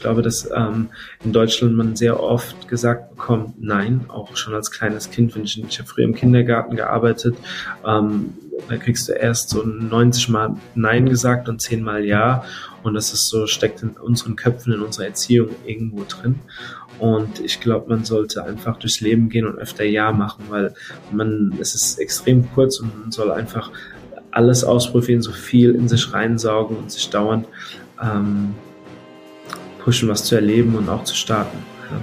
Ich glaube, dass ähm, in Deutschland man sehr oft gesagt bekommt, nein, auch schon als kleines Kind, wenn ich, ich habe früher im Kindergarten gearbeitet, ähm, da kriegst du erst so 90 Mal Nein gesagt und 10 Mal Ja. Und das ist so, steckt in unseren Köpfen, in unserer Erziehung irgendwo drin. Und ich glaube, man sollte einfach durchs Leben gehen und öfter Ja machen, weil man, es ist extrem kurz und man soll einfach alles ausprobieren, so viel in sich reinsaugen und sich dauernd ähm, pushen, was zu erleben und auch zu starten. Ja.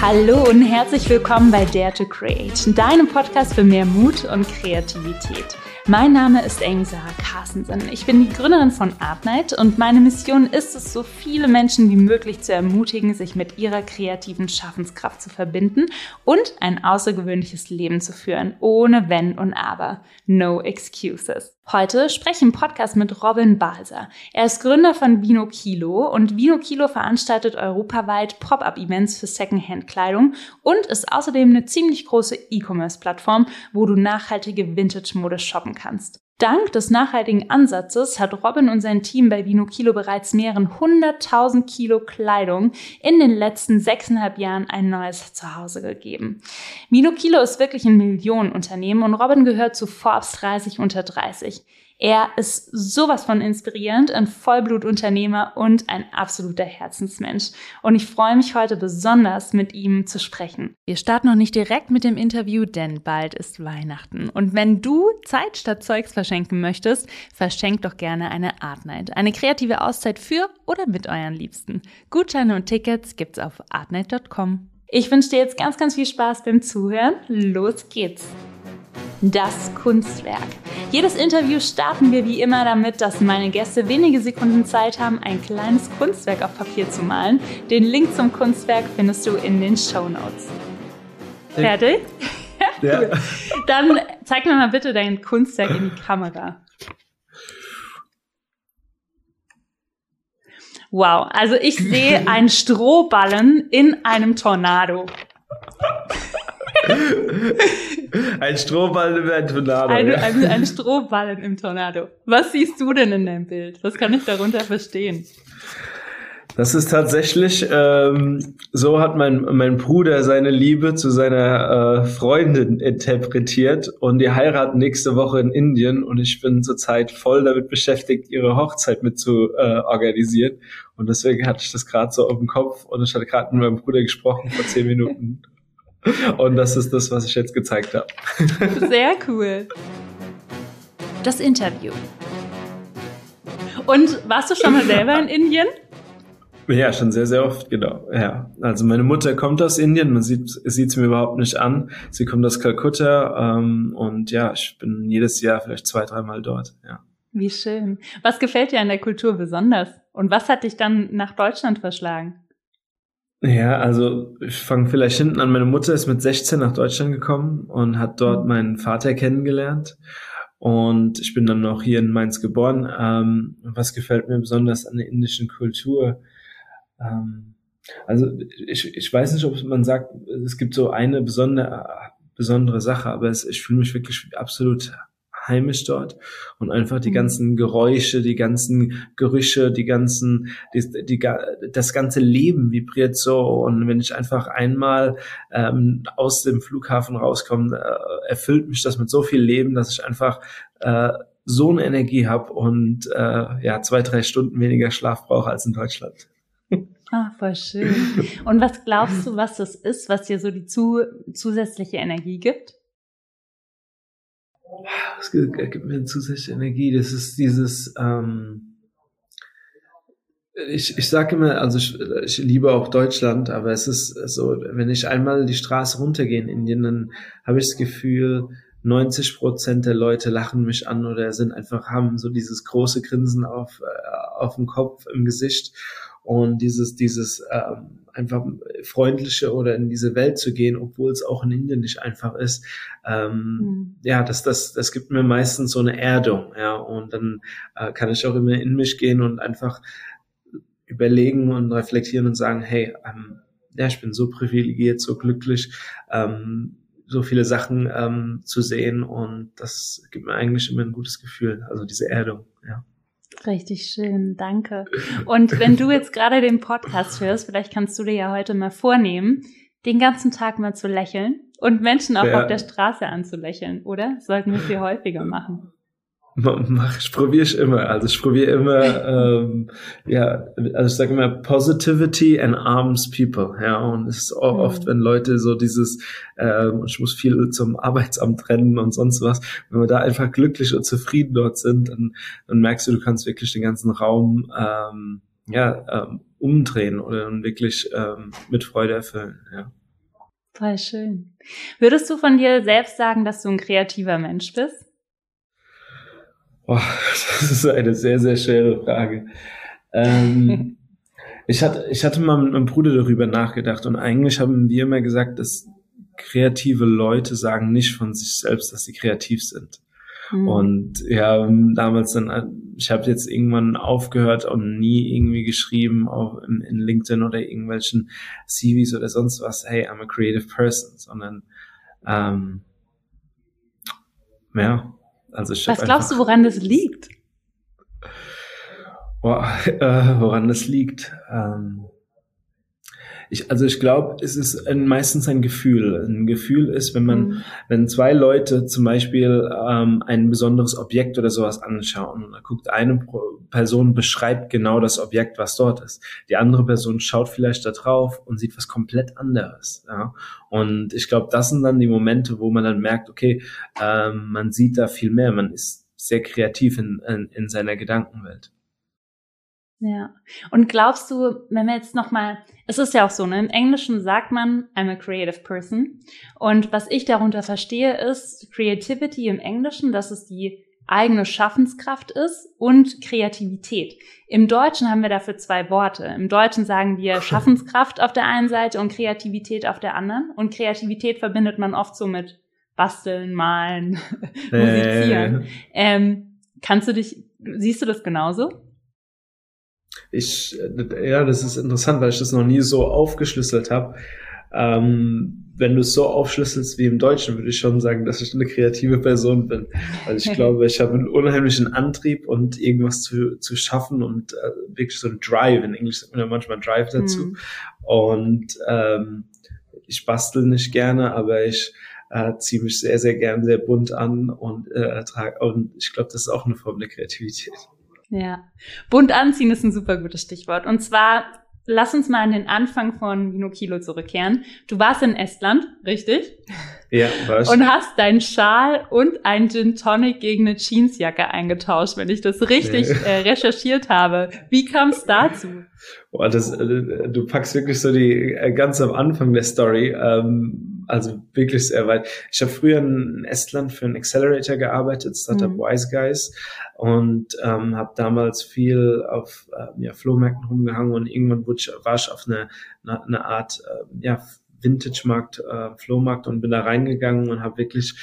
Hallo und herzlich willkommen bei Dare to Create, deinem Podcast für mehr Mut und Kreativität. Mein Name ist Amy Sarah Carstensen. Ich bin die Gründerin von Artnight und meine Mission ist es, so viele Menschen wie möglich zu ermutigen, sich mit ihrer kreativen Schaffenskraft zu verbinden und ein außergewöhnliches Leben zu führen, ohne Wenn und Aber. No excuses. Heute spreche ich im Podcast mit Robin Balser. Er ist Gründer von Vino Kilo und Vino Kilo veranstaltet europaweit Pop-up-Events für Secondhand-Kleidung und ist außerdem eine ziemlich große E-Commerce-Plattform, wo du nachhaltige Vintage-Mode shoppen kannst. Dank des nachhaltigen Ansatzes hat Robin und sein Team bei Vino Kilo bereits mehreren hunderttausend Kilo Kleidung in den letzten sechseinhalb Jahren ein neues Zuhause gegeben. Vino Kilo ist wirklich ein Millionenunternehmen und Robin gehört zu Forbes 30 unter 30. Er ist sowas von inspirierend, ein Vollblutunternehmer und ein absoluter Herzensmensch. Und ich freue mich heute besonders, mit ihm zu sprechen. Wir starten noch nicht direkt mit dem Interview, denn bald ist Weihnachten. Und wenn du Zeit statt Zeugs verschenken möchtest, verschenk doch gerne eine Art Night. Eine kreative Auszeit für oder mit euren Liebsten. Gutscheine und Tickets gibt's auf artnight.com. Ich wünsche dir jetzt ganz, ganz viel Spaß beim Zuhören. Los geht's! Das Kunstwerk. Jedes Interview starten wir wie immer damit, dass meine Gäste wenige Sekunden Zeit haben, ein kleines Kunstwerk auf Papier zu malen. Den Link zum Kunstwerk findest du in den Show Notes. Fertig? Ja. cool. Dann zeig mir mal bitte dein Kunstwerk in die Kamera. Wow, also ich sehe einen Strohballen in einem Tornado. ein Strohballen im Tornado. Ein, ein, ein Strohballen im Tornado. Was siehst du denn in deinem Bild? Was kann ich darunter verstehen? Das ist tatsächlich, ähm, so hat mein, mein Bruder seine Liebe zu seiner äh, Freundin interpretiert und die heiraten nächste Woche in Indien und ich bin zurzeit voll damit beschäftigt, ihre Hochzeit mit zu äh, organisieren und deswegen hatte ich das gerade so auf dem Kopf und ich hatte gerade mit meinem Bruder gesprochen vor zehn Minuten und das ist das, was ich jetzt gezeigt habe. Sehr cool. Das Interview. Und warst du schon mal selber in Indien? Ja, schon sehr, sehr oft, genau. Ja, also meine Mutter kommt aus Indien, man sieht sieht's mir überhaupt nicht an. Sie kommt aus Kalkutta ähm, und ja, ich bin jedes Jahr vielleicht zwei, dreimal dort. Ja. Wie schön. Was gefällt dir an der Kultur besonders? Und was hat dich dann nach Deutschland verschlagen? Ja, also ich fange vielleicht hinten an. Meine Mutter ist mit 16 nach Deutschland gekommen und hat dort mhm. meinen Vater kennengelernt. Und ich bin dann noch hier in Mainz geboren. Ähm, was gefällt mir besonders an der indischen Kultur? Ähm, also ich, ich weiß nicht, ob man sagt, es gibt so eine besondere, besondere Sache, aber es, ich fühle mich wirklich absolut heimisch dort und einfach die mhm. ganzen Geräusche, die ganzen Gerüche, die ganzen, die, die, das ganze Leben vibriert so und wenn ich einfach einmal ähm, aus dem Flughafen rauskomme, äh, erfüllt mich das mit so viel Leben, dass ich einfach äh, so eine Energie habe und äh, ja zwei drei Stunden weniger Schlaf brauche als in Deutschland. Ah, voll schön. Und was glaubst du, was das ist, was dir so die zu, zusätzliche Energie gibt? Es gibt mir zusätzliche Energie. Das ist dieses, ähm, ich, ich sage immer, also ich, ich liebe auch Deutschland, aber es ist so, wenn ich einmal die Straße runtergehe in Indien, dann habe ich das Gefühl, 90 Prozent der Leute lachen mich an oder sind einfach, haben so dieses große Grinsen auf, äh, auf dem Kopf, im Gesicht und dieses, dieses ähm, einfach freundliche oder in diese Welt zu gehen, obwohl es auch in Indien nicht einfach ist. Ähm, mhm. Ja, das, das, das gibt mir meistens so eine Erdung, ja, und dann äh, kann ich auch immer in mich gehen und einfach überlegen und reflektieren und sagen, hey, ähm, ja, ich bin so privilegiert, so glücklich. Ähm, so viele Sachen ähm, zu sehen und das gibt mir eigentlich immer ein gutes Gefühl, also diese Erdung, ja. Richtig schön, danke. Und wenn du jetzt gerade den Podcast hörst, vielleicht kannst du dir ja heute mal vornehmen, den ganzen Tag mal zu lächeln und Menschen auch ja. auf der Straße anzulächeln, oder? Sollten wir viel häufiger machen. Mach, ich probiere ich immer. Also ich probiere immer, ähm, ja, also ich sage immer Positivity and arms people. Ja, und es ist auch mhm. oft, wenn Leute so dieses, ähm, ich muss viel zum Arbeitsamt rennen und sonst was, wenn wir da einfach glücklich und zufrieden dort sind, dann, dann merkst du, du kannst wirklich den ganzen Raum ähm, ja, ähm, umdrehen oder wirklich ähm, mit Freude erfüllen. Ja. Voll schön. Würdest du von dir selbst sagen, dass du ein kreativer Mensch bist? Oh, das ist eine sehr, sehr schwere Frage. Ähm, ich, hatte, ich hatte mal mit meinem Bruder darüber nachgedacht und eigentlich haben wir immer gesagt, dass kreative Leute sagen nicht von sich selbst, dass sie kreativ sind. Mhm. Und ja, damals dann, ich habe jetzt irgendwann aufgehört und nie irgendwie geschrieben, auch in, in LinkedIn oder irgendwelchen CVs oder sonst was, hey, I'm a creative person, sondern ähm, ja, also ich Was glaubst du, woran das liegt? Boah, äh, woran das liegt? Ähm, ich, also ich glaube, es ist ein, meistens ein Gefühl. Ein Gefühl ist, wenn man, mhm. wenn zwei Leute zum Beispiel ähm, ein besonderes Objekt oder sowas anschauen, und da guckt eine Person beschreibt genau das Objekt, was dort ist. Die andere Person schaut vielleicht da drauf und sieht was komplett anderes. Ja? Und ich glaube, das sind dann die Momente, wo man dann merkt, okay, ähm, man sieht da viel mehr, man ist sehr kreativ in, in, in seiner Gedankenwelt. Ja. Und glaubst du, wenn wir jetzt nochmal, es ist ja auch so, ne, im Englischen sagt man, I'm a creative person. Und was ich darunter verstehe, ist Creativity im Englischen, dass es die eigene Schaffenskraft ist und Kreativität. Im Deutschen haben wir dafür zwei Worte. Im Deutschen sagen wir Schaffenskraft auf der einen Seite und Kreativität auf der anderen. Und Kreativität verbindet man oft so mit Basteln, Malen, Musizieren. Äh. Ähm, kannst du dich, siehst du das genauso? Ich, ja, das ist interessant, weil ich das noch nie so aufgeschlüsselt habe. Ähm, wenn du es so aufschlüsselst wie im Deutschen, würde ich schon sagen, dass ich eine kreative Person bin. Weil ich glaube, ich habe einen unheimlichen Antrieb und irgendwas zu, zu schaffen und äh, wirklich so ein Drive. In Englisch sagt man ja manchmal Drive dazu. Mhm. Und ähm, ich bastel nicht gerne, aber ich äh, ziehe mich sehr, sehr gern sehr bunt an und äh, trage. Und ich glaube, das ist auch eine Form der Kreativität. Ja. Bunt anziehen ist ein super gutes Stichwort. Und zwar, lass uns mal an den Anfang von Vino Kilo zurückkehren. Du warst in Estland, richtig? Ja, was? Und hast deinen Schal und ein Gin Tonic gegen eine Jeansjacke eingetauscht, wenn ich das richtig ja. äh, recherchiert habe. Wie kam es dazu? Boah, das, äh, du packst wirklich so die äh, ganz am Anfang der Story. Ähm, also wirklich sehr weit. Ich habe früher in Estland für einen Accelerator gearbeitet, Startup mhm. Wise Guys, und ähm, habe damals viel auf äh, ja, Flohmärkten rumgehangen und irgendwann wurde ich, war ich auf eine, eine, eine Art äh, ja, Vintage-Markt, äh, Flohmarkt und bin da reingegangen und habe wirklich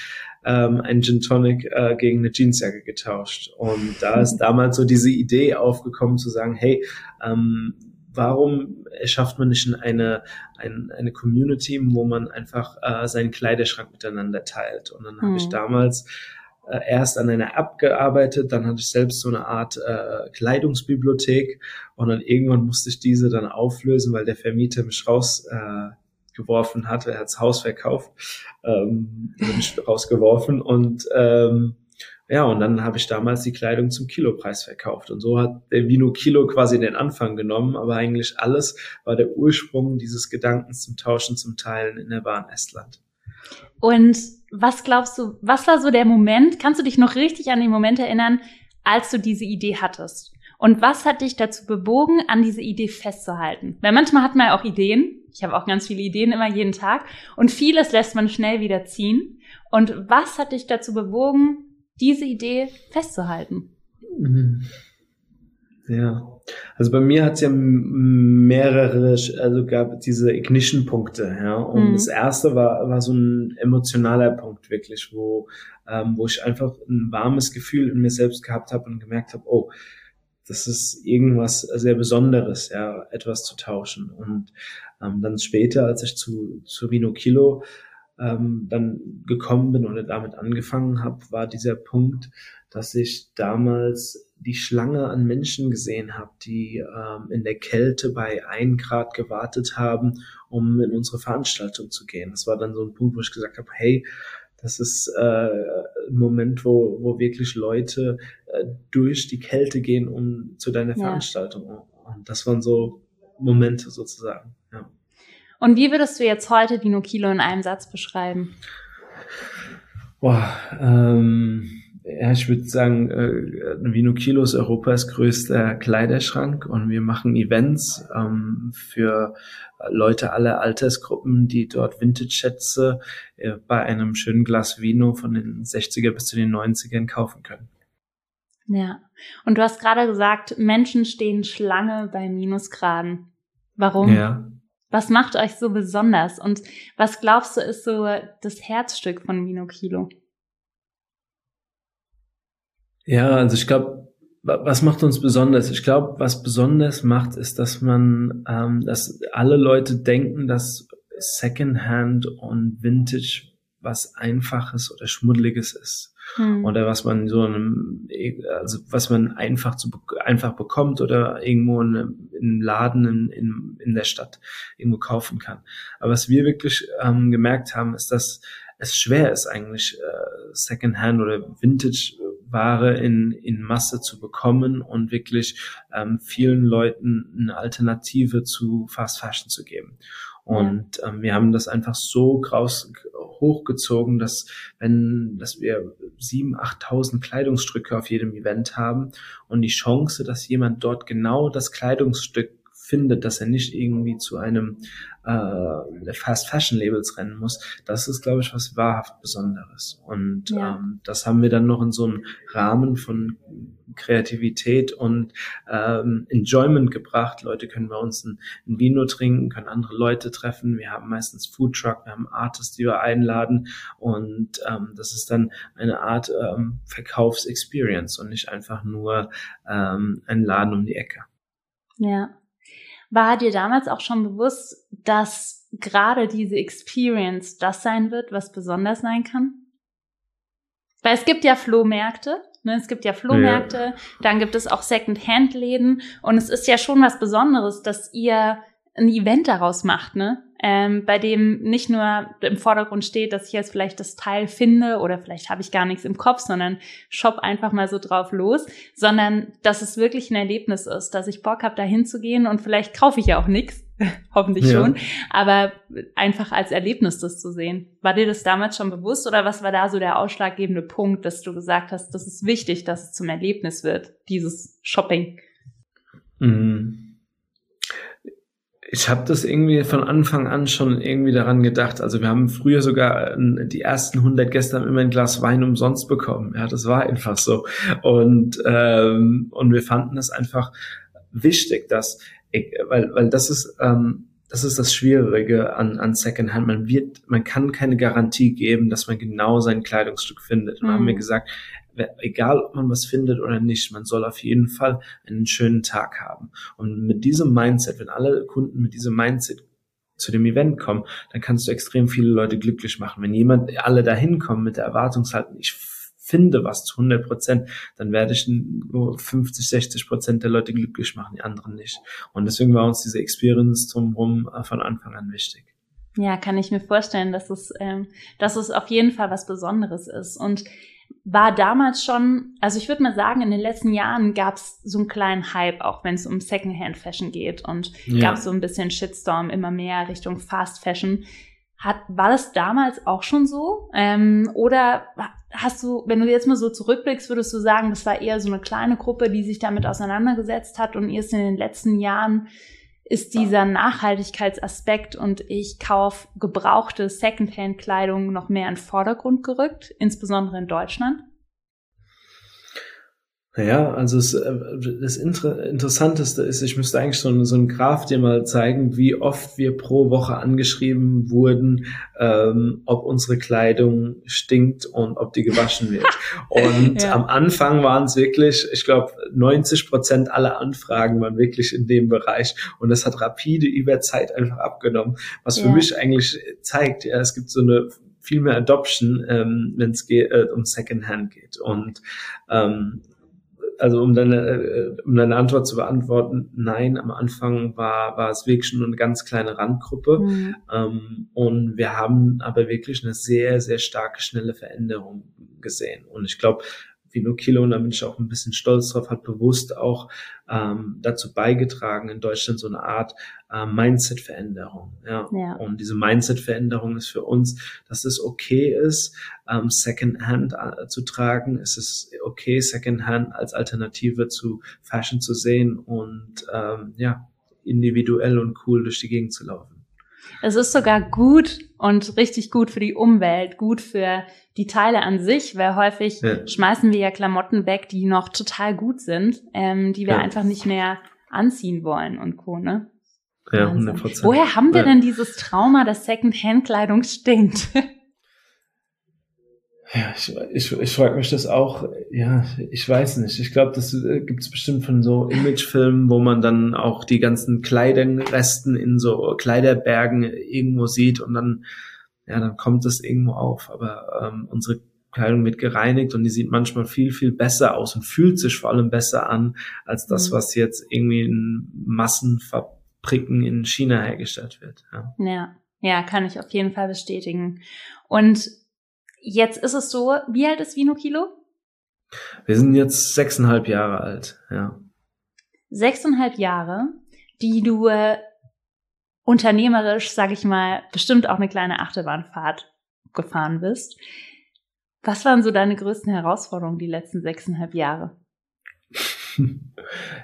ähm, ein Gin Tonic äh, gegen eine Jeansjacke getauscht. Und da ist damals so diese Idee aufgekommen zu sagen, hey, ähm, warum schafft man nicht eine, eine, eine Community, wo man einfach äh, seinen Kleiderschrank miteinander teilt? Und dann mhm. habe ich damals äh, erst an einer App gearbeitet, dann hatte ich selbst so eine Art äh, Kleidungsbibliothek und dann irgendwann musste ich diese dann auflösen, weil der Vermieter mich raus äh, geworfen hatte, er hat das Haus verkauft, ähm, mich rausgeworfen und ähm, ja, und dann habe ich damals die Kleidung zum Kilopreis verkauft. Und so hat der Vino Kilo quasi den Anfang genommen, aber eigentlich alles war der Ursprung dieses Gedankens zum Tauschen, zum Teilen in der Bahn Estland. Und was glaubst du, was war so der Moment? Kannst du dich noch richtig an den Moment erinnern, als du diese Idee hattest? Und was hat dich dazu bewogen, an diese Idee festzuhalten? Weil manchmal hat man ja auch Ideen. Ich habe auch ganz viele Ideen immer jeden Tag. Und vieles lässt man schnell wieder ziehen. Und was hat dich dazu bewogen, diese Idee festzuhalten? Mhm. Ja, also bei mir hat es ja mehrere, also gab diese Ignition-Punkte, ja. Und mhm. das erste war, war so ein emotionaler Punkt wirklich, wo, ähm, wo ich einfach ein warmes Gefühl in mir selbst gehabt habe und gemerkt habe, oh, das ist irgendwas sehr Besonderes, ja, etwas zu tauschen. Und ähm, dann später, als ich zu, zu Rino Kilo ähm, dann gekommen bin oder damit angefangen habe, war dieser Punkt, dass ich damals die Schlange an Menschen gesehen habe, die ähm, in der Kälte bei ein Grad gewartet haben, um in unsere Veranstaltung zu gehen. Das war dann so ein Punkt, wo ich gesagt habe, hey, das ist äh, ein Moment, wo, wo wirklich Leute äh, durch die Kälte gehen, um zu deiner ja. Veranstaltung. Und das waren so Momente sozusagen. Und wie würdest du jetzt heute Dino Kilo in einem Satz beschreiben? Boah, ähm, ja, ich würde sagen, äh, Vino Kilo ist Europas größter Kleiderschrank und wir machen Events ähm, für Leute aller Altersgruppen, die dort Vintage-Schätze äh, bei einem schönen Glas Vino von den 60er bis zu den 90ern kaufen können. Ja, und du hast gerade gesagt, Menschen stehen Schlange bei Minusgraden. Warum? Ja. Was macht euch so besonders und was glaubst du ist so das Herzstück von Vino Kilo? Ja, also ich glaube, was macht uns besonders? Ich glaube, was besonders macht, ist, dass man, ähm, dass alle Leute denken, dass Secondhand und Vintage was Einfaches oder Schmuddeliges ist. Hm. Oder was man so einem, also was man einfach zu einfach bekommt oder irgendwo in, einem Laden in, in, in der Stadt irgendwo kaufen kann. Aber was wir wirklich ähm, gemerkt haben, ist, dass es schwer ist eigentlich äh, Secondhand oder Vintage Ware in, in Masse zu bekommen und wirklich ähm, vielen Leuten eine Alternative zu Fast Fashion zu geben. Und ähm, wir haben das einfach so graus hochgezogen, dass wenn, dass wir sieben, achttausend Kleidungsstücke auf jedem Event haben und die Chance, dass jemand dort genau das Kleidungsstück findet, dass er nicht irgendwie zu einem äh, Fast Fashion Labels rennen muss, das ist, glaube ich, was wahrhaft Besonderes. Und ja. ähm, das haben wir dann noch in so einem Rahmen von Kreativität und ähm, Enjoyment gebracht. Leute können bei uns ein, ein Vino trinken, können andere Leute treffen. Wir haben meistens Food Truck, wir haben Artists, die wir einladen und ähm, das ist dann eine Art ähm, Verkaufsexperience und nicht einfach nur ähm, ein Laden um die Ecke. Ja, war dir damals auch schon bewusst, dass gerade diese Experience das sein wird, was besonders sein kann? Weil es gibt ja Flohmärkte, ne? es gibt ja Flohmärkte, ja. dann gibt es auch Second-Hand-Läden und es ist ja schon was Besonderes, dass ihr ein Event daraus macht, ne? Ähm, bei dem nicht nur im Vordergrund steht, dass ich jetzt vielleicht das Teil finde oder vielleicht habe ich gar nichts im Kopf, sondern shop einfach mal so drauf los, sondern dass es wirklich ein Erlebnis ist, dass ich Bock habe, da hinzugehen und vielleicht kaufe ich ja auch nichts, hoffentlich ja. schon, aber einfach als Erlebnis das zu sehen. War dir das damals schon bewusst oder was war da so der ausschlaggebende Punkt, dass du gesagt hast, das ist wichtig, dass es zum Erlebnis wird, dieses Shopping? Mhm ich habe das irgendwie von Anfang an schon irgendwie daran gedacht. Also wir haben früher sogar äh, die ersten 100 Gäste haben immer ein Glas Wein umsonst bekommen. Ja, das war einfach so. Und ähm, und wir fanden es einfach wichtig, dass weil weil das ist ähm, das ist das Schwierige an, an Secondhand. Man wird, man kann keine Garantie geben, dass man genau sein Kleidungsstück findet. Und mhm. haben wir gesagt, egal ob man was findet oder nicht, man soll auf jeden Fall einen schönen Tag haben. Und mit diesem Mindset, wenn alle Kunden mit diesem Mindset zu dem Event kommen, dann kannst du extrem viele Leute glücklich machen. Wenn jemand, alle dahin kommen mit der Erwartungshaltung, ich finde was zu 100 Prozent, dann werde ich nur 50, 60 Prozent der Leute glücklich machen, die anderen nicht. Und deswegen war uns diese Experience drumherum äh, von Anfang an wichtig. Ja, kann ich mir vorstellen, dass es, ähm, dass es auf jeden Fall was Besonderes ist. Und war damals schon, also ich würde mal sagen, in den letzten Jahren gab es so einen kleinen Hype, auch wenn es um Secondhand Fashion geht und ja. gab so ein bisschen Shitstorm immer mehr Richtung Fast Fashion. Hat, war das damals auch schon so? Ähm, oder hast du, wenn du jetzt mal so zurückblickst, würdest du sagen, das war eher so eine kleine Gruppe, die sich damit auseinandergesetzt hat und erst in den letzten Jahren ist dieser Nachhaltigkeitsaspekt und ich kaufe gebrauchte Secondhand-Kleidung noch mehr in den Vordergrund gerückt, insbesondere in Deutschland? Naja, also es, äh, das Inter Interessanteste ist, ich müsste eigentlich so, so einen Graph dir mal zeigen, wie oft wir pro Woche angeschrieben wurden, ähm, ob unsere Kleidung stinkt und ob die gewaschen wird. Und ja. am Anfang waren es wirklich, ich glaube, 90 Prozent aller Anfragen waren wirklich in dem Bereich. Und das hat rapide über Zeit einfach abgenommen, was ja. für mich eigentlich zeigt, ja, es gibt so eine viel mehr Adoption, ähm, wenn es äh, um Secondhand geht. Und ähm, also um deine, äh, um deine Antwort zu beantworten, nein, am Anfang war, war es wirklich nur eine ganz kleine Randgruppe. Mhm. Ähm, und wir haben aber wirklich eine sehr, sehr starke, schnelle Veränderung gesehen. Und ich glaube, Kilo, und da bin ich auch ein bisschen stolz drauf, hat bewusst auch ähm, dazu beigetragen, in Deutschland so eine Art äh, Mindset-Veränderung. Ja. ja. Und diese Mindset-Veränderung ist für uns, dass es okay ist, ähm, Secondhand äh, zu tragen. Es ist okay, Secondhand als Alternative zu Fashion zu sehen und ähm, ja, individuell und cool durch die Gegend zu laufen. Es ist sogar gut und richtig gut für die Umwelt, gut für die Teile an sich, weil häufig ja. schmeißen wir ja Klamotten weg, die noch total gut sind, ähm, die wir ja. einfach nicht mehr anziehen wollen und Co. Ne? Ja, 100 Prozent. Woher haben wir denn dieses Trauma, dass Second-Hand-Kleidung stinkt? Ja, ich, ich, ich frage mich das auch, ja, ich weiß nicht. Ich glaube, das äh, gibt es bestimmt von so Imagefilmen, wo man dann auch die ganzen Kleiderresten in so Kleiderbergen irgendwo sieht und dann, ja, dann kommt das irgendwo auf. Aber ähm, unsere Kleidung wird gereinigt und die sieht manchmal viel, viel besser aus und fühlt sich vor allem besser an, als das, mhm. was jetzt irgendwie in Massenfabriken in China hergestellt wird. Ja. ja, ja, kann ich auf jeden Fall bestätigen. Und Jetzt ist es so, wie alt ist Vino Kilo? Wir sind jetzt sechseinhalb Jahre alt, ja. Sechseinhalb Jahre, die du äh, unternehmerisch, sag ich mal, bestimmt auch eine kleine Achterbahnfahrt gefahren bist. Was waren so deine größten Herausforderungen die letzten sechseinhalb Jahre?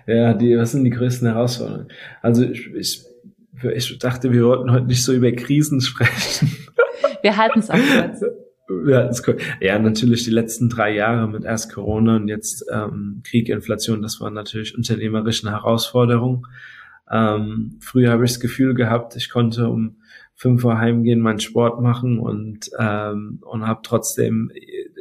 ja, die, was sind die größten Herausforderungen? Also ich, ich, ich dachte, wir wollten heute nicht so über Krisen sprechen. Wir halten es auch kurz. Ja, ja, natürlich die letzten drei Jahre mit erst Corona und jetzt ähm, Krieg, Inflation, das war natürlich unternehmerisch eine Herausforderung. Ähm, früher habe ich das Gefühl gehabt, ich konnte um fünf Uhr heimgehen, meinen Sport machen und ähm, und habe trotzdem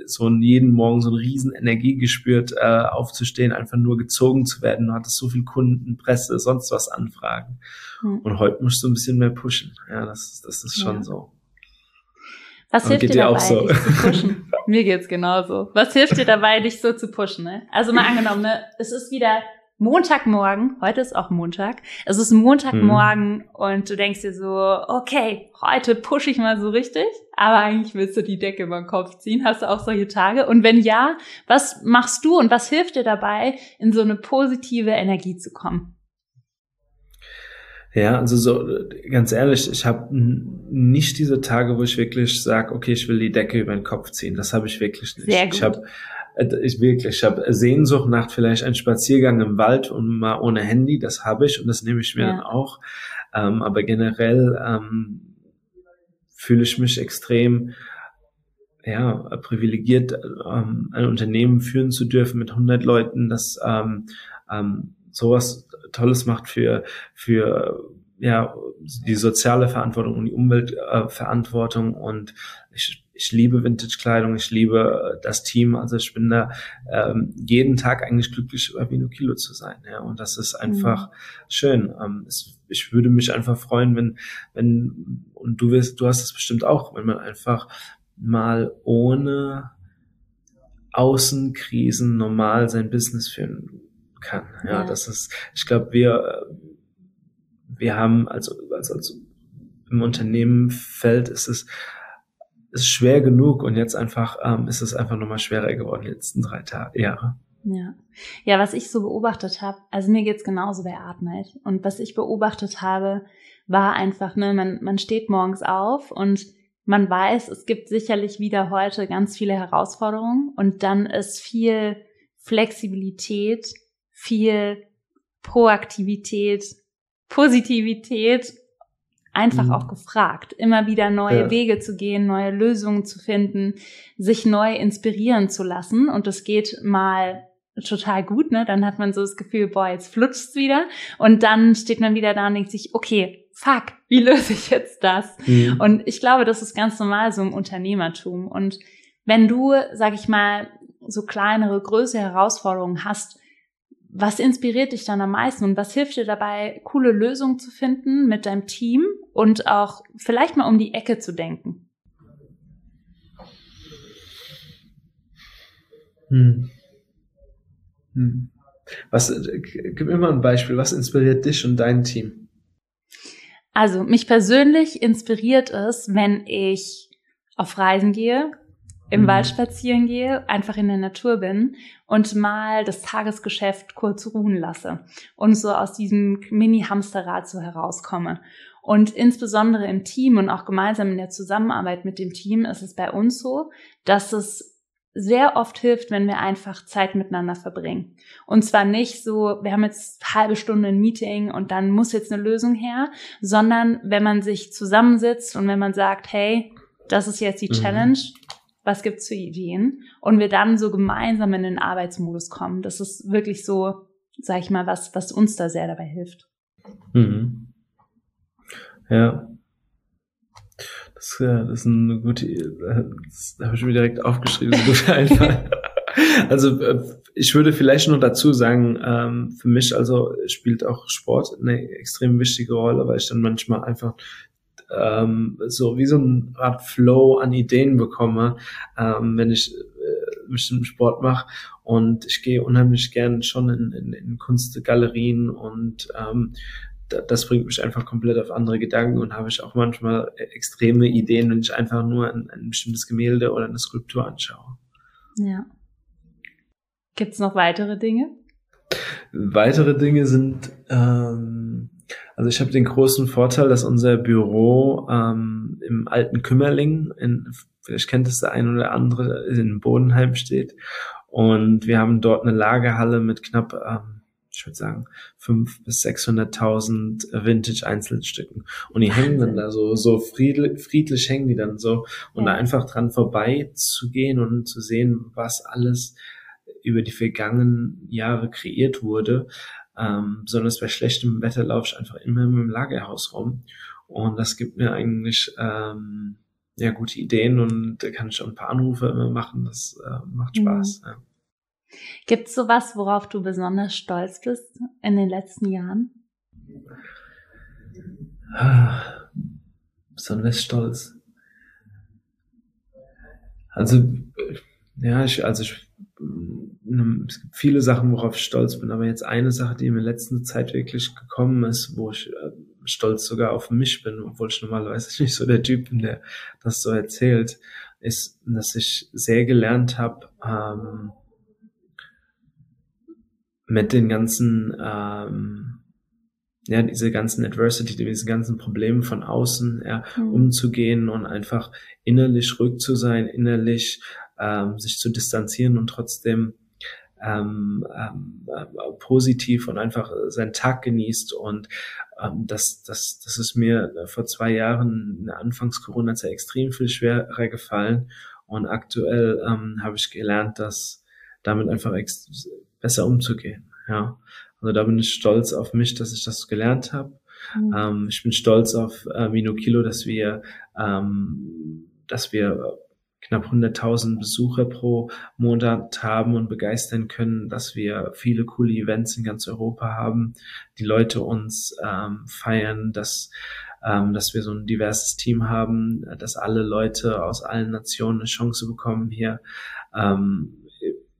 so jeden Morgen so eine riesen Energie gespürt, äh, aufzustehen, einfach nur gezogen zu werden. Du hattest so viel Kunden, Presse, sonst was Anfragen. Mhm. Und heute musst du ein bisschen mehr pushen. Ja, das, das ist schon ja. so. Was hilft dir dabei, so. dich zu pushen? Mir geht's genauso. Was hilft dir dabei, dich so zu pushen? Ne? Also mal angenommen, ne, es ist wieder Montagmorgen, heute ist auch Montag, es ist Montagmorgen mhm. und du denkst dir so, okay, heute pushe ich mal so richtig, aber eigentlich willst du die Decke über den Kopf ziehen. Hast du auch solche Tage? Und wenn ja, was machst du und was hilft dir dabei, in so eine positive Energie zu kommen? Ja, also so ganz ehrlich, ich habe nicht diese Tage, wo ich wirklich sage, okay, ich will die Decke über den Kopf ziehen. Das habe ich wirklich nicht. Sehr gut. Ich habe äh, ich wirklich, ich habe Sehnsucht nach vielleicht einem Spaziergang im Wald und mal ohne Handy. Das habe ich und das nehme ich mir ja. dann auch. Ähm, aber generell ähm, fühle ich mich extrem ja, privilegiert, ähm, ein Unternehmen führen zu dürfen mit 100 Leuten, das ähm, ähm, sowas Tolles macht für, für ja, die soziale Verantwortung und die Umweltverantwortung. Äh, und ich, ich liebe Vintage-Kleidung, ich liebe das Team. Also ich bin da ähm, jeden Tag eigentlich glücklich, über Vino Kilo zu sein. Ja, und das ist einfach mhm. schön. Ähm, es, ich würde mich einfach freuen, wenn, wenn, und du wirst, du hast es bestimmt auch, wenn man einfach mal ohne Außenkrisen normal sein Business führen kann. Ja, ja. das ist, ich glaube, wir, wir haben, also, also, also im Unternehmenfeld ist es, ist schwer genug und jetzt einfach ähm, ist es einfach nochmal schwerer geworden die letzten drei Tage, Jahre. Ja. ja, was ich so beobachtet habe, also mir geht's genauso bei Artnight. Und was ich beobachtet habe, war einfach, ne, man, man steht morgens auf und man weiß, es gibt sicherlich wieder heute ganz viele Herausforderungen und dann ist viel Flexibilität viel Proaktivität, Positivität einfach mhm. auch gefragt, immer wieder neue ja. Wege zu gehen, neue Lösungen zu finden, sich neu inspirieren zu lassen. Und das geht mal total gut, ne? Dann hat man so das Gefühl, boah, jetzt flutscht's wieder. Und dann steht man wieder da und denkt sich, okay, fuck, wie löse ich jetzt das? Mhm. Und ich glaube, das ist ganz normal so im Unternehmertum. Und wenn du, sag ich mal, so kleinere, größere Herausforderungen hast, was inspiriert dich dann am meisten und was hilft dir dabei, coole Lösungen zu finden mit deinem Team und auch vielleicht mal um die Ecke zu denken? Hm. Hm. Was, äh, gib mir mal ein Beispiel. Was inspiriert dich und dein Team? Also, mich persönlich inspiriert es, wenn ich auf Reisen gehe im mhm. Wald spazieren gehe, einfach in der Natur bin und mal das Tagesgeschäft kurz ruhen lasse und so aus diesem Mini-Hamsterrad so herauskomme. Und insbesondere im Team und auch gemeinsam in der Zusammenarbeit mit dem Team ist es bei uns so, dass es sehr oft hilft, wenn wir einfach Zeit miteinander verbringen. Und zwar nicht so, wir haben jetzt halbe Stunde ein Meeting und dann muss jetzt eine Lösung her, sondern wenn man sich zusammensitzt und wenn man sagt, hey, das ist jetzt die mhm. Was gibt's für Ideen? Und wir dann so gemeinsam in den Arbeitsmodus kommen. Das ist wirklich so, sag ich mal, was, was uns da sehr dabei hilft. Mhm. Ja, das, ja, das ist eine gute, das habe ich mir direkt aufgeschrieben, so gut einfach. Also äh, ich würde vielleicht noch dazu sagen, ähm, für mich also spielt auch Sport eine extrem wichtige Rolle, weil ich dann manchmal einfach ähm, so wie so eine Art Flow an Ideen bekomme, ähm, wenn ich äh, bestimmten Sport mache. Und ich gehe unheimlich gern schon in, in, in Kunstgalerien und ähm, das bringt mich einfach komplett auf andere Gedanken und habe ich auch manchmal extreme Ideen, wenn ich einfach nur ein, ein bestimmtes Gemälde oder eine Skulptur anschaue. Ja. Gibt es noch weitere Dinge? Weitere Dinge sind, ähm, also ich habe den großen Vorteil, dass unser Büro ähm, im alten Kümmerling, in, vielleicht kennt es der ein oder andere, in Bodenheim steht. Und wir haben dort eine Lagerhalle mit knapp ähm, ich würde sagen, fünf bis 600.000 Vintage-Einzelstücken. Und die hängen dann da so, so friedlich, friedlich hängen die dann so. Und da einfach dran vorbei zu gehen und zu sehen, was alles über die vergangenen Jahre kreiert wurde. Ähm, besonders bei schlechtem Wetter laufe ich einfach immer im Lagerhaus rum. Und das gibt mir eigentlich ähm, ja gute Ideen und da kann ich auch ein paar Anrufe immer machen. Das äh, macht mhm. Spaß. Mhm. Ja. Gibt es sowas, worauf du besonders stolz bist in den letzten Jahren? Besonders stolz. Also, ja, ich, also ich, es gibt viele Sachen, worauf ich stolz bin, aber jetzt eine Sache, die in der letzten Zeit wirklich gekommen ist, wo ich äh, stolz sogar auf mich bin, obwohl ich normalerweise nicht so der Typ bin, der das so erzählt, ist, dass ich sehr gelernt habe, ähm, mit den ganzen, ähm, ja, diese ganzen Adversity, diese ganzen Probleme von außen ja, mhm. umzugehen und einfach innerlich ruhig zu sein, innerlich ähm, sich zu distanzieren und trotzdem ähm, ähm, äh, positiv und einfach seinen Tag genießt und ähm, das, das, das ist mir vor zwei Jahren in der Anfangs-Corona-Zeit extrem viel schwerer gefallen und aktuell ähm, habe ich gelernt, dass damit einfach besser umzugehen. Ja, also da bin ich stolz auf mich, dass ich das gelernt habe. Mhm. Ähm, ich bin stolz auf äh, Mino Kilo, dass wir, ähm, dass wir knapp 100.000 Besucher pro Monat haben und begeistern können, dass wir viele coole Events in ganz Europa haben, die Leute uns ähm, feiern, dass ähm, dass wir so ein diverses Team haben, dass alle Leute aus allen Nationen eine Chance bekommen hier. Ähm,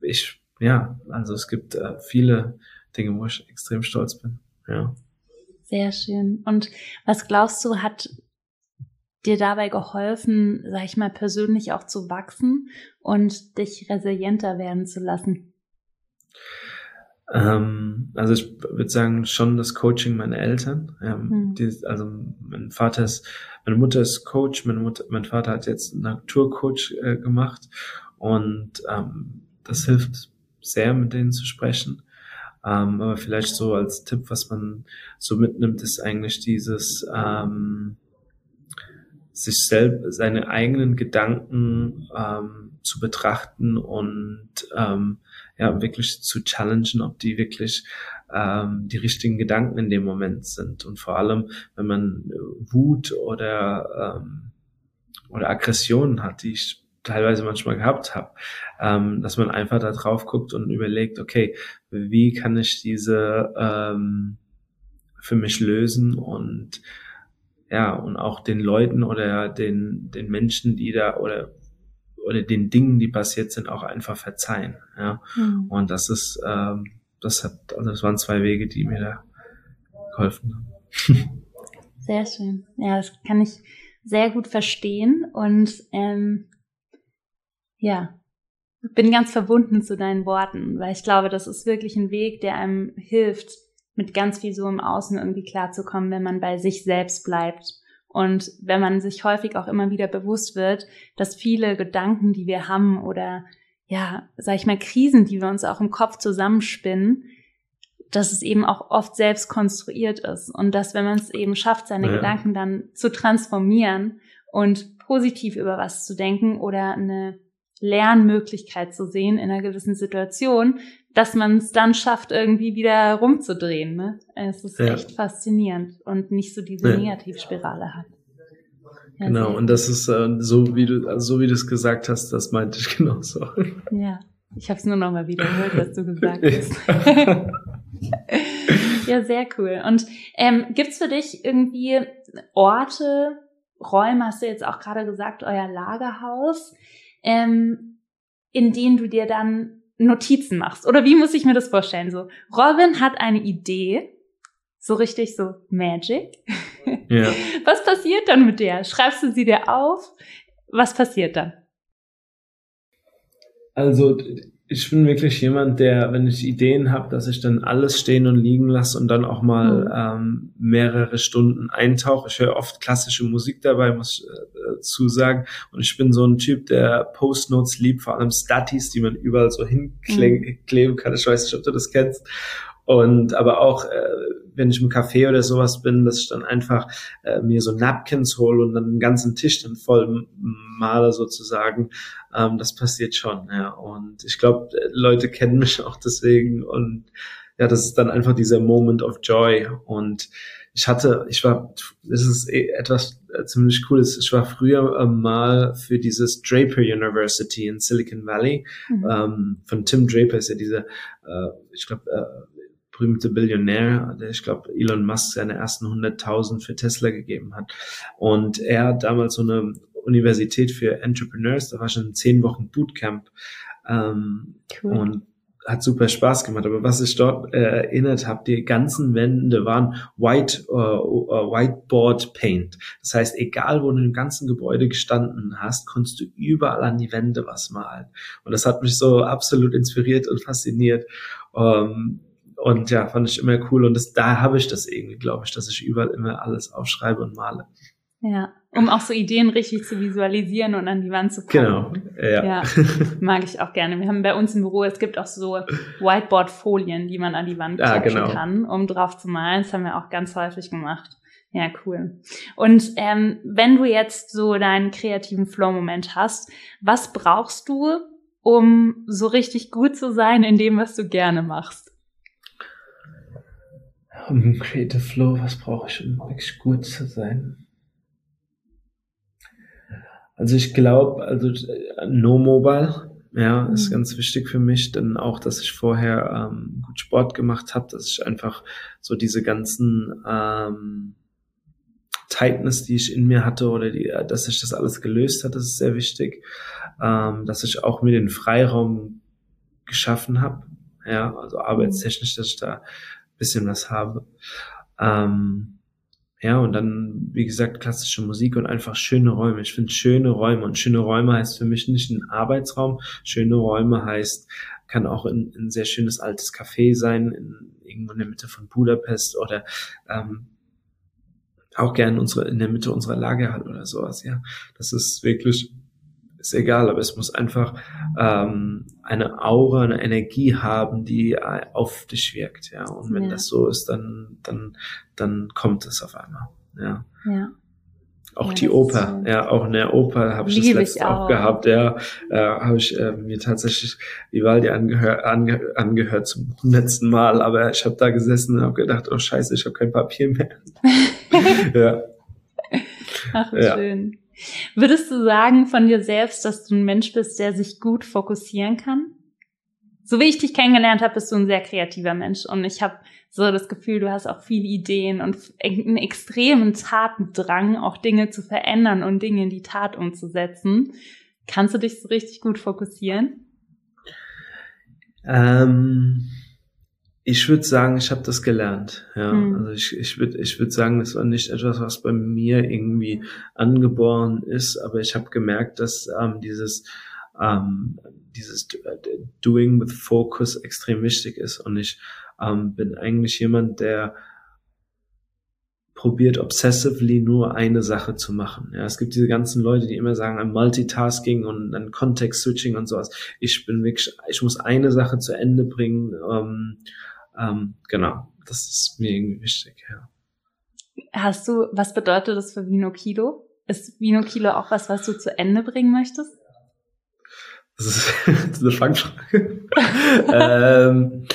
ich ja, also es gibt äh, viele Dinge, wo ich extrem stolz bin. Ja. Sehr schön. Und was glaubst du, hat dir dabei geholfen, sag ich mal, persönlich auch zu wachsen und dich resilienter werden zu lassen? Ähm, also ich würde sagen, schon das Coaching meiner Eltern. Ähm, hm. die, also mein Vater ist, meine Mutter ist Coach, meine Mutter, mein Vater hat jetzt einen Naturcoach äh, gemacht und ähm, das hilft sehr, mit denen zu sprechen. Ähm, aber vielleicht so als Tipp, was man so mitnimmt, ist eigentlich dieses ähm, sich selbst seine eigenen Gedanken ähm, zu betrachten und ähm, ja wirklich zu challengen, ob die wirklich ähm, die richtigen Gedanken in dem Moment sind. Und vor allem, wenn man Wut oder ähm, oder Aggressionen hat, die ich teilweise manchmal gehabt habe, ähm, dass man einfach da drauf guckt und überlegt, okay, wie kann ich diese ähm, für mich lösen und ja, und auch den Leuten oder den, den Menschen, die da oder oder den Dingen, die passiert sind, auch einfach verzeihen. Ja. Mhm. Und das ist, ähm, das hat, also das waren zwei Wege, die mir da geholfen haben. Sehr schön. Ja, das kann ich sehr gut verstehen und ähm, ja, bin ganz verbunden zu deinen Worten, weil ich glaube, das ist wirklich ein Weg, der einem hilft, mit ganz viel so im Außen irgendwie klarzukommen, wenn man bei sich selbst bleibt. Und wenn man sich häufig auch immer wieder bewusst wird, dass viele Gedanken, die wir haben oder ja, sag ich mal, Krisen, die wir uns auch im Kopf zusammenspinnen, dass es eben auch oft selbst konstruiert ist und dass wenn man es eben schafft, seine ja. Gedanken dann zu transformieren und positiv über was zu denken oder eine Lernmöglichkeit zu sehen in einer gewissen Situation, dass man es dann schafft, irgendwie wieder rumzudrehen. Ne? Es ist ja. echt faszinierend und nicht so diese ja. Negativspirale hat. Ja, genau, und das ist äh, so, wie du, also so wie du es gesagt hast, das meinte ich genauso. Ja, ich habe es nur noch mal wiederholt, was du gesagt hast. ja, sehr cool. Und ähm, gibt für dich irgendwie Orte, Räume, hast du jetzt auch gerade gesagt, euer Lagerhaus, ähm, in denen du dir dann Notizen machst. Oder wie muss ich mir das vorstellen? So, Robin hat eine Idee, so richtig so Magic. Ja. Was passiert dann mit der? Schreibst du sie dir auf? Was passiert dann? Also ich bin wirklich jemand, der, wenn ich Ideen habe, dass ich dann alles stehen und liegen lasse und dann auch mal mhm. ähm, mehrere Stunden eintauche. Ich höre oft klassische Musik dabei, muss ich äh, zusagen. Und ich bin so ein Typ, der Postnotes liebt, vor allem Statis, die man überall so hinkleben mhm. kann. Ich weiß nicht, ob du das kennst. Und aber auch, äh, wenn ich im Café oder sowas bin, dass ich dann einfach äh, mir so Napkins hole und dann den ganzen Tisch dann voll male sozusagen. Ähm, das passiert schon, ja. Und ich glaube, Leute kennen mich auch deswegen und ja, das ist dann einfach dieser Moment of Joy. Und ich hatte, ich war, das ist eh etwas äh, ziemlich cooles. Ich war früher äh, mal für dieses Draper University in Silicon Valley. Mhm. Ähm, von Tim Draper ist ja dieser, äh, ich glaube, äh, berühmte Billionär, der ich glaube Elon Musk seine ersten 100.000 für Tesla gegeben hat. Und er hat damals so eine Universität für Entrepreneurs, da war schon zehn Wochen Bootcamp ähm, cool. und hat super Spaß gemacht. Aber was ich dort äh, erinnert habe, die ganzen Wände waren White uh, uh, Whiteboard Paint. Das heißt, egal wo du im ganzen Gebäude gestanden hast, konntest du überall an die Wände was malen. Und das hat mich so absolut inspiriert und fasziniert. Ähm, und ja, fand ich immer cool. Und das, da habe ich das irgendwie, glaube ich, dass ich überall immer alles aufschreibe und male. Ja, um auch so Ideen richtig zu visualisieren und an die Wand zu kommen. Genau, ja. ja. Mag ich auch gerne. Wir haben bei uns im Büro, es gibt auch so Whiteboard-Folien, die man an die Wand ja, genau. kann, um drauf zu malen. Das haben wir auch ganz häufig gemacht. Ja, cool. Und ähm, wenn du jetzt so deinen kreativen Flow-Moment hast, was brauchst du, um so richtig gut zu sein in dem, was du gerne machst? Um Creative Flow, was brauche ich, um wirklich gut zu sein? Also ich glaube, also No Mobile, ja, ist mhm. ganz wichtig für mich. Dann auch, dass ich vorher ähm, gut Sport gemacht habe, dass ich einfach so diese ganzen ähm, Tightness, die ich in mir hatte oder die, dass ich das alles gelöst hat, das ist sehr wichtig. Ähm, dass ich auch mir den Freiraum geschaffen habe, ja, also arbeitstechnisch, dass ich da bisschen was habe. Ähm, ja, und dann, wie gesagt, klassische Musik und einfach schöne Räume. Ich finde schöne Räume und schöne Räume heißt für mich nicht ein Arbeitsraum. Schöne Räume heißt, kann auch ein, ein sehr schönes altes Café sein, in, irgendwo in der Mitte von Budapest oder ähm, auch gern unsere, in der Mitte unserer Lagerhalle oder sowas, ja. Das ist wirklich ist egal, aber es muss einfach ähm, eine Aura, eine Energie haben, die äh, auf dich wirkt, ja. Und wenn ja. das so ist, dann, dann, dann kommt es auf einmal, ja. Ja. Auch ja, die Oper, so ja, auch in der Oper habe ich das letzte auch. auch. gehabt, ja, äh, habe ich äh, mir tatsächlich Vivaldi angehör, ange, angehört zum hundertsten Mal, aber ich habe da gesessen und habe gedacht, oh Scheiße, ich habe kein Papier mehr. ja. Ach, ja. schön. Würdest du sagen von dir selbst, dass du ein Mensch bist, der sich gut fokussieren kann? So wie ich dich kennengelernt habe, bist du ein sehr kreativer Mensch und ich habe so das Gefühl, du hast auch viele Ideen und einen extremen Tatendrang, auch Dinge zu verändern und Dinge in die Tat umzusetzen. Kannst du dich so richtig gut fokussieren? Ähm, ich würde sagen, ich habe das gelernt. Ja, mhm. also ich, ich würde ich würde sagen, das war nicht etwas, was bei mir irgendwie angeboren ist, aber ich habe gemerkt, dass ähm, dieses ähm, dieses Doing with Focus extrem wichtig ist und ich ähm, bin eigentlich jemand, der probiert obsessively nur eine Sache zu machen. Ja, es gibt diese ganzen Leute, die immer sagen, ein Multitasking und dann Context Switching und sowas. Ich bin wirklich, ich muss eine Sache zu Ende bringen. Ähm, ähm, genau, das ist mir irgendwie wichtig. Ja. Hast du, was bedeutet das für Vino Kilo? Ist Vino Kilo auch was, was du zu Ende bringen möchtest? Das ist eine Fangfrage. ähm,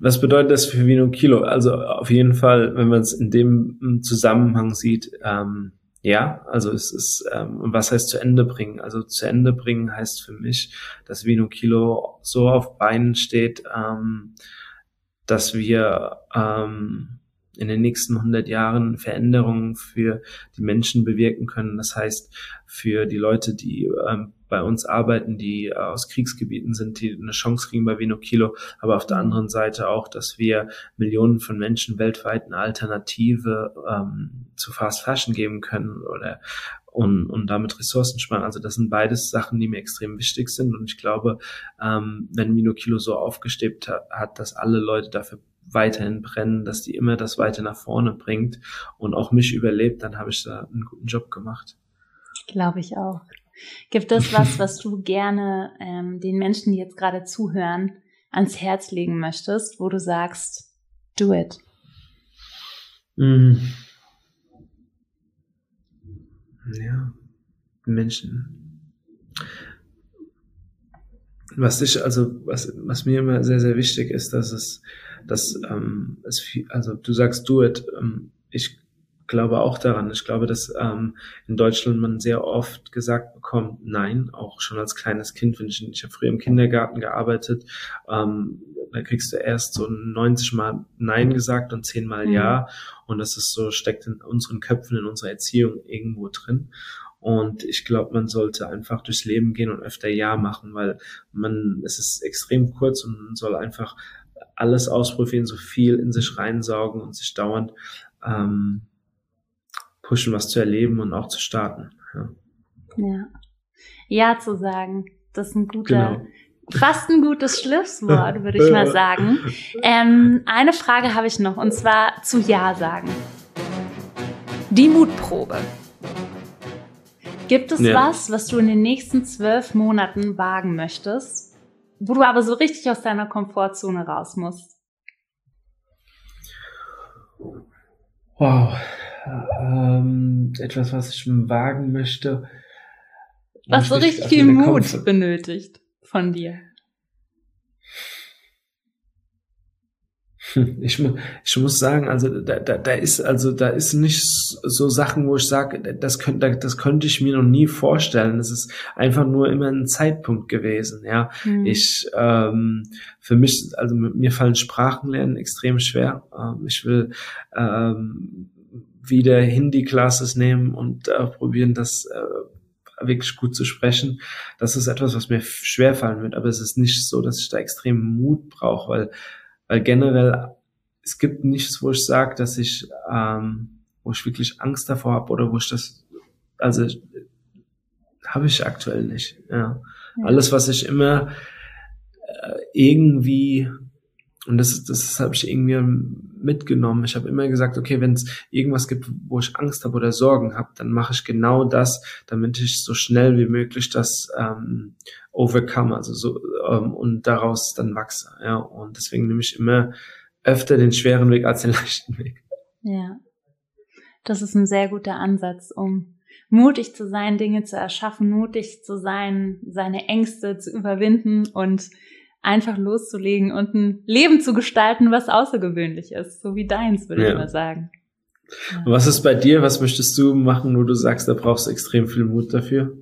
was bedeutet das für Vino Kilo? Also auf jeden Fall, wenn man es in dem Zusammenhang sieht, ähm, ja, also es ist, ähm, was heißt zu Ende bringen? Also zu Ende bringen heißt für mich, dass Vino Kilo so auf Beinen steht, ähm, dass wir ähm, in den nächsten 100 Jahren Veränderungen für die Menschen bewirken können. Das heißt, für die Leute, die ähm, bei uns arbeiten, die äh, aus Kriegsgebieten sind, die eine Chance kriegen bei Vino Kilo, aber auf der anderen Seite auch, dass wir Millionen von Menschen weltweit eine Alternative ähm, zu Fast Fashion geben können oder und, und damit Ressourcen sparen. Also das sind beides Sachen, die mir extrem wichtig sind. Und ich glaube, ähm, wenn Vino Kilo so aufgestebt hat, hat, dass alle Leute dafür weiterhin brennen, dass die immer das weiter nach vorne bringt und auch mich überlebt, dann habe ich da einen guten Job gemacht. Glaube ich auch. Gibt es was, was du gerne ähm, den Menschen, die jetzt gerade zuhören, ans Herz legen möchtest, wo du sagst, do it? Mm. Ja, Menschen. Was ich, also, was, was mir immer sehr, sehr wichtig ist, dass es, dass ähm, es viel, also du sagst do it, ähm, ich glaube auch daran. Ich glaube, dass ähm, in Deutschland man sehr oft gesagt bekommt, nein, auch schon als kleines Kind, wenn ich, ich habe früher im Kindergarten gearbeitet, ähm, da kriegst du erst so 90 Mal Nein gesagt und 10 Mal mhm. Ja. Und das ist so, steckt in unseren Köpfen, in unserer Erziehung irgendwo drin. Und ich glaube, man sollte einfach durchs Leben gehen und öfter Ja machen, weil man, es ist extrem kurz und man soll einfach alles ausprobieren, so viel in sich reinsaugen und sich dauernd ähm, pushen, was zu erleben und auch zu starten. Ja, ja, ja zu sagen, das ist ein guter, genau. fast ein gutes Schlusswort, würde ich mal sagen. Ähm, eine Frage habe ich noch, und zwar zu Ja sagen. Die Mutprobe. Gibt es ja. was, was du in den nächsten zwölf Monaten wagen möchtest, wo du aber so richtig aus deiner Komfortzone raus musst? Wow ähm, etwas, was ich wagen möchte. Was so richtig viel Mut Komfort benötigt von dir. Ich, ich muss sagen, also da, da, da ist also da ist nicht so Sachen, wo ich sage, das könnte das könnte ich mir noch nie vorstellen. Es ist einfach nur immer ein Zeitpunkt gewesen. Ja, mhm. ich ähm, für mich also mir fallen Sprachenlernen extrem schwer. Ähm, ich will ähm, wieder Hindi-Classes nehmen und äh, probieren, das äh, wirklich gut zu sprechen. Das ist etwas, was mir schwer fallen wird, aber es ist nicht so, dass ich da extrem Mut brauche, weil, weil generell es gibt nichts, wo ich sage, dass ich, ähm, wo ich wirklich Angst davor habe oder wo ich das, also habe ich aktuell nicht. Ja. ja. Alles, was ich immer äh, irgendwie und das, das habe ich irgendwie mitgenommen. Ich habe immer gesagt, okay, wenn es irgendwas gibt, wo ich Angst habe oder Sorgen habe, dann mache ich genau das, damit ich so schnell wie möglich das ähm, overcome, also so ähm, und daraus dann wachse. Ja, und deswegen nehme ich immer öfter den schweren Weg als den leichten Weg. Ja, das ist ein sehr guter Ansatz, um mutig zu sein, Dinge zu erschaffen, mutig zu sein, seine Ängste zu überwinden und einfach loszulegen und ein Leben zu gestalten, was außergewöhnlich ist, so wie deins, würde ja. ich mal sagen. Ja. Was ist bei dir? Was möchtest du machen, wo du sagst, da brauchst du extrem viel Mut dafür?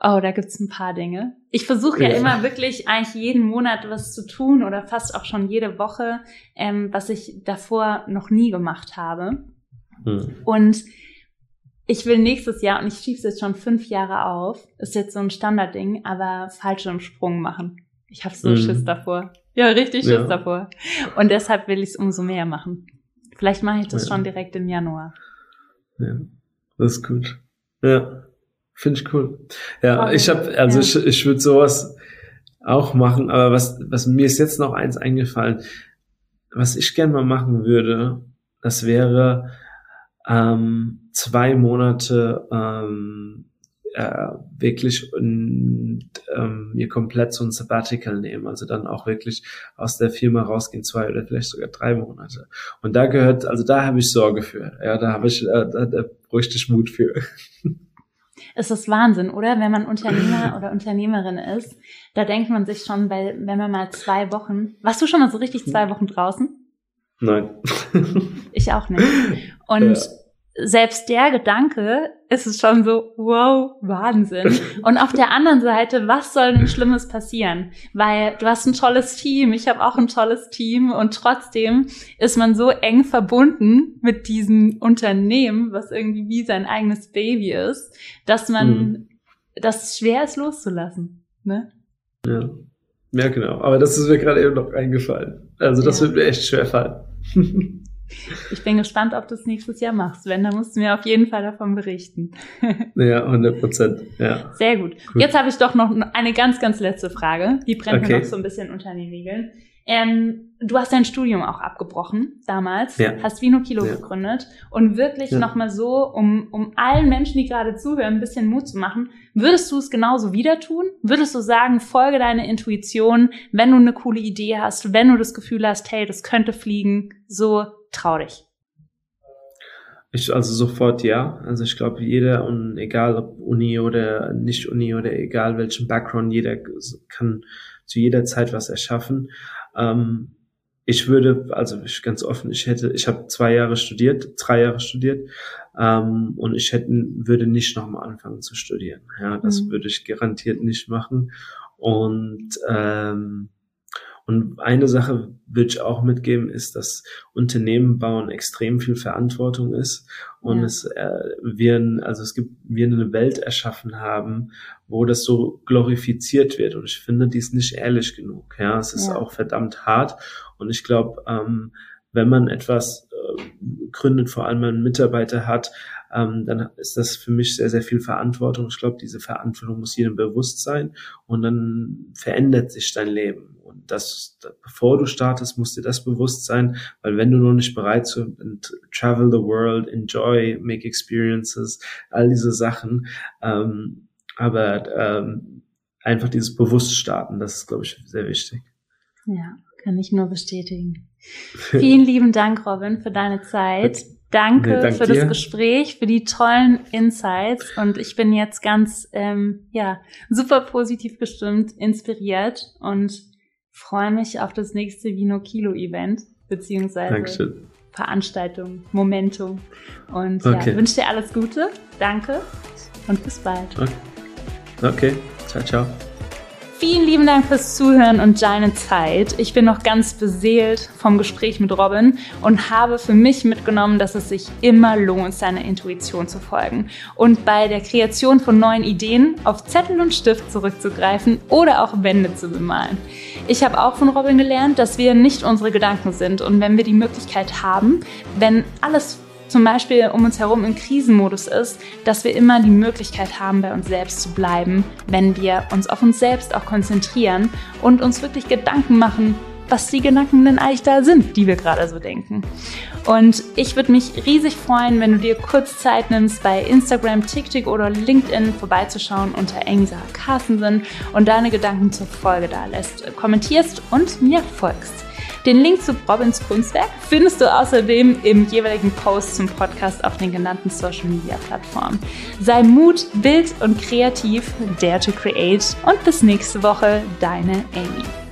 Oh, da gibt's ein paar Dinge. Ich versuche ja, ja, immer wirklich eigentlich jeden Monat was zu tun oder fast auch schon jede Woche, ähm, was ich davor noch nie gemacht habe. Hm. Und ich will nächstes Jahr, und ich schiebe es jetzt schon fünf Jahre auf, ist jetzt so ein Standardding, aber Fallschirmsprung machen. Ich habe so mhm. Schiss davor. Ja, richtig Schiss ja. davor. Und deshalb will ich es umso mehr machen. Vielleicht mache ich das ja. schon direkt im Januar. Ja, das ist gut. Ja, finde ich cool. Ja, okay. ich habe, also ja. ich, ich würde sowas auch machen, aber was, was mir ist jetzt noch eins eingefallen, was ich gerne mal machen würde, das wäre ähm, zwei Monate ähm, äh, wirklich und ähm, mir komplett so ein Sabbatical nehmen, also dann auch wirklich aus der Firma rausgehen, zwei oder vielleicht sogar drei Monate. Und da gehört, also da habe ich Sorge für, ja, da habe ich, äh, da, da bräuchte ich Mut für. Es ist Wahnsinn, oder? Wenn man Unternehmer oder Unternehmerin ist, da denkt man sich schon, weil wenn man mal zwei Wochen, warst du schon mal so richtig zwei Wochen draußen? Nein. Ich auch nicht. Und ja selbst der Gedanke ist es schon so, wow, Wahnsinn. Und auf der anderen Seite, was soll denn Schlimmes passieren? Weil du hast ein tolles Team, ich habe auch ein tolles Team und trotzdem ist man so eng verbunden mit diesem Unternehmen, was irgendwie wie sein eigenes Baby ist, dass man, mhm. dass es schwer ist loszulassen. Ne? Ja. Ja, genau. Aber das ist mir gerade eben noch eingefallen. Also das ja. wird mir echt schwer fallen. Ich bin gespannt, ob du es nächstes Jahr machst. Wenn, dann musst du mir auf jeden Fall davon berichten. Ja, 100 Prozent. Ja. Sehr gut. gut. Jetzt habe ich doch noch eine ganz, ganz letzte Frage. Die brennt okay. mir noch so ein bisschen unter den Nägeln. Ähm, du hast dein Studium auch abgebrochen damals, ja. hast Vino Kilo ja. gegründet und wirklich ja. nochmal so, um, um allen Menschen, die gerade zuhören, ein bisschen Mut zu machen, würdest du es genauso wieder tun? Würdest du sagen, folge deiner Intuition, wenn du eine coole Idee hast, wenn du das Gefühl hast, hey, das könnte fliegen, so trau dich? Ich, also sofort ja. Also ich glaube, jeder und egal ob Uni oder nicht Uni oder egal welchen Background, jeder kann zu jeder Zeit was erschaffen. Ähm, ich würde, also ich ganz offen, ich hätte, ich habe zwei Jahre studiert, drei Jahre studiert, ähm, und ich hätte, würde nicht nochmal anfangen zu studieren. Ja, das mhm. würde ich garantiert nicht machen. Und ähm, und eine Sache würde ich auch mitgeben, ist, dass Unternehmen bauen extrem viel Verantwortung ist und ja. es äh, wir also es gibt wir eine Welt erschaffen haben, wo das so glorifiziert wird und ich finde dies nicht ehrlich genug. Ja, es ist ja. auch verdammt hart und ich glaube, ähm, wenn man etwas äh, gründet, vor allem einen Mitarbeiter hat, ähm, dann ist das für mich sehr, sehr viel Verantwortung. Ich glaube, diese Verantwortung muss jedem bewusst sein und dann verändert sich dein Leben das, bevor du startest, muss dir das bewusst sein, weil wenn du noch nicht bereit zu travel the world, enjoy, make experiences, all diese Sachen, ähm, aber ähm, einfach dieses bewusst starten, das ist, glaube ich, sehr wichtig. Ja, kann ich nur bestätigen. Vielen lieben Dank, Robin, für deine Zeit. Danke nee, dank für dir. das Gespräch, für die tollen Insights und ich bin jetzt ganz ähm, ja super positiv gestimmt, inspiriert und freue mich auf das nächste Vino Kilo Event, beziehungsweise Dankeschön. Veranstaltung, Momentum. Und okay. ja, wünsche dir alles Gute. Danke und bis bald. Okay, okay. ciao, ciao. Vielen lieben Dank fürs Zuhören und deine Zeit. Ich bin noch ganz beseelt vom Gespräch mit Robin und habe für mich mitgenommen, dass es sich immer lohnt, seiner Intuition zu folgen und bei der Kreation von neuen Ideen auf Zettel und Stift zurückzugreifen oder auch Wände zu bemalen. Ich habe auch von Robin gelernt, dass wir nicht unsere Gedanken sind und wenn wir die Möglichkeit haben, wenn alles zum Beispiel um uns herum im Krisenmodus ist, dass wir immer die Möglichkeit haben, bei uns selbst zu bleiben, wenn wir uns auf uns selbst auch konzentrieren und uns wirklich Gedanken machen, was die Gedanken denn eigentlich da sind, die wir gerade so denken. Und ich würde mich riesig freuen, wenn du dir kurz Zeit nimmst, bei Instagram, TikTok oder LinkedIn vorbeizuschauen unter Engsa Carstensen und deine Gedanken zur Folge da lässt, kommentierst und mir folgst. Den Link zu Robins Kunstwerk findest du außerdem im jeweiligen Post zum Podcast auf den genannten Social Media Plattformen. Sei Mut, wild und kreativ, dare to create und bis nächste Woche, deine Amy.